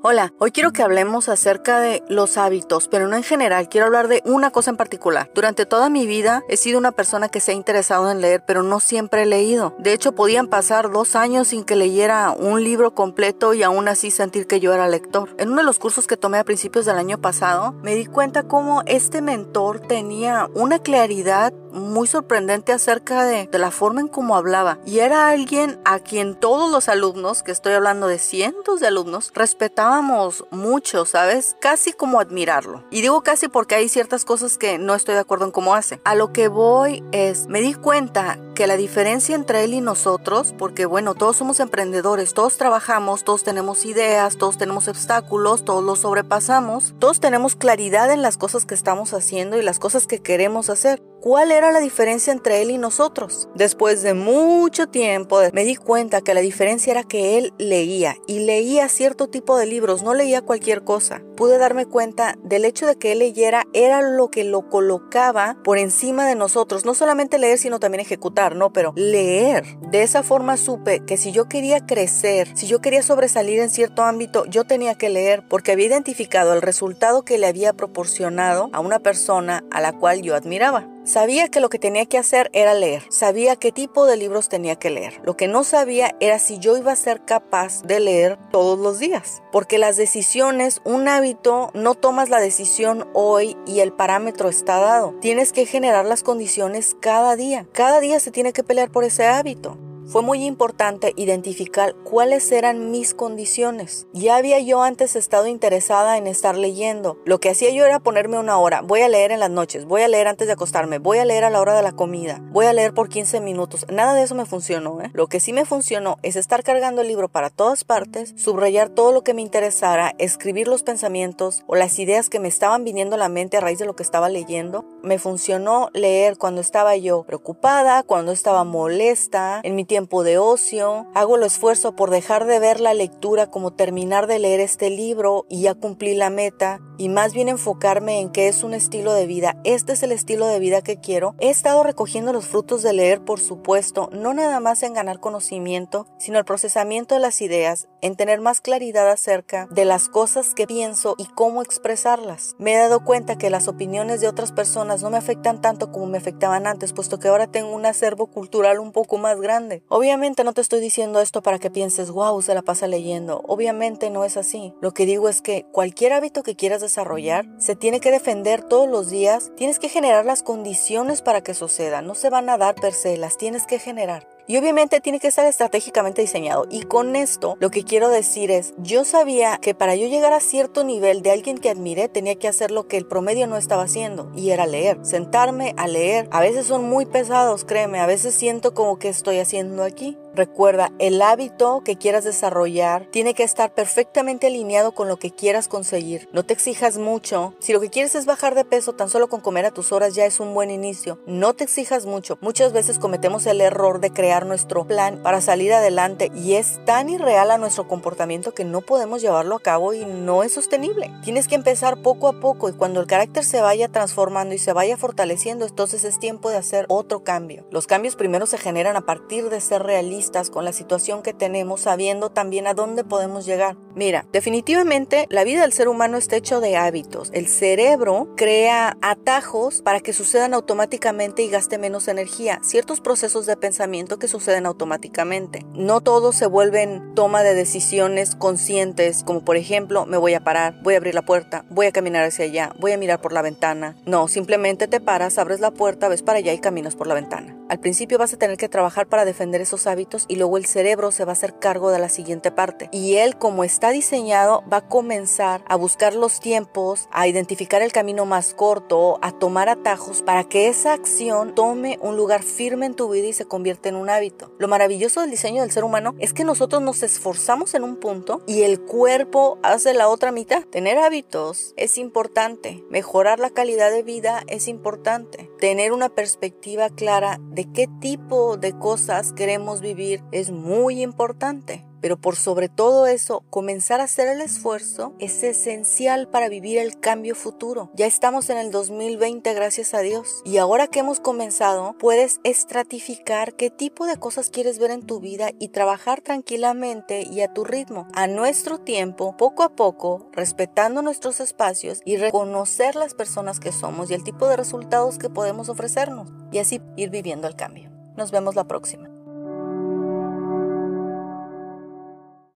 Hola, hoy quiero que hablemos acerca de los hábitos, pero no en general, quiero hablar de una cosa en particular. Durante toda mi vida he sido una persona que se ha interesado en leer, pero no siempre he leído. De hecho, podían pasar dos años sin que leyera un libro completo y aún así sentir que yo era lector. En uno de los cursos que tomé a principios del año pasado, me di cuenta cómo este mentor tenía una claridad muy sorprendente acerca de, la forma en cómo hablaba. Y era alguien a quien todos los alumnos, que estoy hablando de cientos de alumnos, respetábamos mucho, ¿sabes? Casi como admirarlo. Y digo casi porque hay ciertas cosas que no estoy de acuerdo en cómo hace. A lo que voy es, me di cuenta que la diferencia entre él y nosotros, porque bueno, todos somos emprendedores, todos trabajamos, todos tenemos ideas, todos tenemos obstáculos, todos los sobrepasamos, todos tenemos claridad en las cosas que estamos haciendo y las cosas que queremos hacer. ¿Cuál era la diferencia entre él y nosotros? Después de mucho tiempo me di cuenta que la diferencia era que él leía y leía cierto tipo de libros, no leía cualquier cosa. Pude darme cuenta del hecho de que él leyera era lo que lo colocaba por encima de nosotros, no solamente leer sino también ejecutar, no, pero leer. De esa forma supe que si yo quería crecer, si yo quería sobresalir en cierto ámbito, yo tenía que leer porque había identificado el resultado que le había proporcionado a una persona a la cual yo admiraba. Sabía que lo que tenía que hacer era leer, sabía qué tipo de libros tenía que leer. Lo que no sabía era si yo iba a ser capaz de leer todos los días, porque las decisiones, un hábito, no tomas la decisión hoy y el parámetro está dado. Tienes que generar las condiciones cada día. Cada día se tiene que pelear por ese hábito. Fue muy importante identificar cuáles eran mis condiciones. Ya había yo antes estado interesada en estar leyendo. Lo que hacía yo era ponerme una hora. Voy a leer en las noches, voy a leer antes de acostarme, voy a leer a la hora de la comida, voy a leer por 15 minutos. Nada de eso me funcionó. ¿eh? Lo que sí me funcionó es estar cargando el libro para todas partes, subrayar todo lo que me interesara, escribir los pensamientos o las ideas que me estaban viniendo a la mente a raíz de lo que estaba leyendo. Me funcionó leer cuando estaba yo preocupada, cuando estaba molesta, en mi tiempo tiempo de ocio, hago el esfuerzo por dejar de ver la lectura como terminar de leer este libro y ya cumplí la meta y más bien enfocarme en que es un estilo de vida, este es el estilo de vida que quiero. He estado recogiendo los frutos de leer, por supuesto, no nada más en ganar conocimiento, sino el procesamiento de las ideas, en tener más claridad acerca de las cosas que pienso y cómo expresarlas. Me he dado cuenta que las opiniones de otras personas no me afectan tanto como me afectaban antes, puesto que ahora tengo un acervo cultural un poco más grande. Obviamente no te estoy diciendo esto para que pienses, wow, se la pasa leyendo. Obviamente no es así. Lo que digo es que cualquier hábito que quieras se tiene que defender todos los días. Tienes que generar las condiciones para que suceda. No se van a dar per se, las tienes que generar. Y obviamente tiene que estar estratégicamente diseñado. Y con esto lo que quiero decir es, yo sabía que para yo llegar a cierto nivel de alguien que admiré tenía que hacer lo que el promedio no estaba haciendo. Y era leer, sentarme a leer. A veces son muy pesados, créeme, a veces siento como que estoy haciendo aquí. Recuerda, el hábito que quieras desarrollar tiene que estar perfectamente alineado con lo que quieras conseguir. No te exijas mucho. Si lo que quieres es bajar de peso, tan solo con comer a tus horas ya es un buen inicio. No te exijas mucho. Muchas veces cometemos el error de crear nuestro plan para salir adelante y es tan irreal a nuestro comportamiento que no podemos llevarlo a cabo y no es sostenible. Tienes que empezar poco a poco y cuando el carácter se vaya transformando y se vaya fortaleciendo, entonces es tiempo de hacer otro cambio. Los cambios primero se generan a partir de ser con la situación que tenemos, sabiendo también a dónde podemos llegar. Mira, definitivamente la vida del ser humano está hecho de hábitos. El cerebro crea atajos para que sucedan automáticamente y gaste menos energía. Ciertos procesos de pensamiento que suceden automáticamente. No todos se vuelven toma de decisiones conscientes, como por ejemplo, me voy a parar, voy a abrir la puerta, voy a caminar hacia allá, voy a mirar por la ventana. No, simplemente te paras, abres la puerta, ves para allá y caminas por la ventana. Al principio vas a tener que trabajar para defender esos hábitos y luego el cerebro se va a hacer cargo de la siguiente parte. Y él, como está diseñado, va a comenzar a buscar los tiempos, a identificar el camino más corto, a tomar atajos para que esa acción tome un lugar firme en tu vida y se convierta en un hábito. Lo maravilloso del diseño del ser humano es que nosotros nos esforzamos en un punto y el cuerpo hace la otra mitad. Tener hábitos es importante, mejorar la calidad de vida es importante, tener una perspectiva clara de qué tipo de cosas queremos vivir es muy importante. Pero por sobre todo eso, comenzar a hacer el esfuerzo es esencial para vivir el cambio futuro. Ya estamos en el 2020, gracias a Dios. Y ahora que hemos comenzado, puedes estratificar qué tipo de cosas quieres ver en tu vida y trabajar tranquilamente y a tu ritmo, a nuestro tiempo, poco a poco, respetando nuestros espacios y reconocer las personas que somos y el tipo de resultados que podemos ofrecernos. Y así ir viviendo el cambio. Nos vemos la próxima.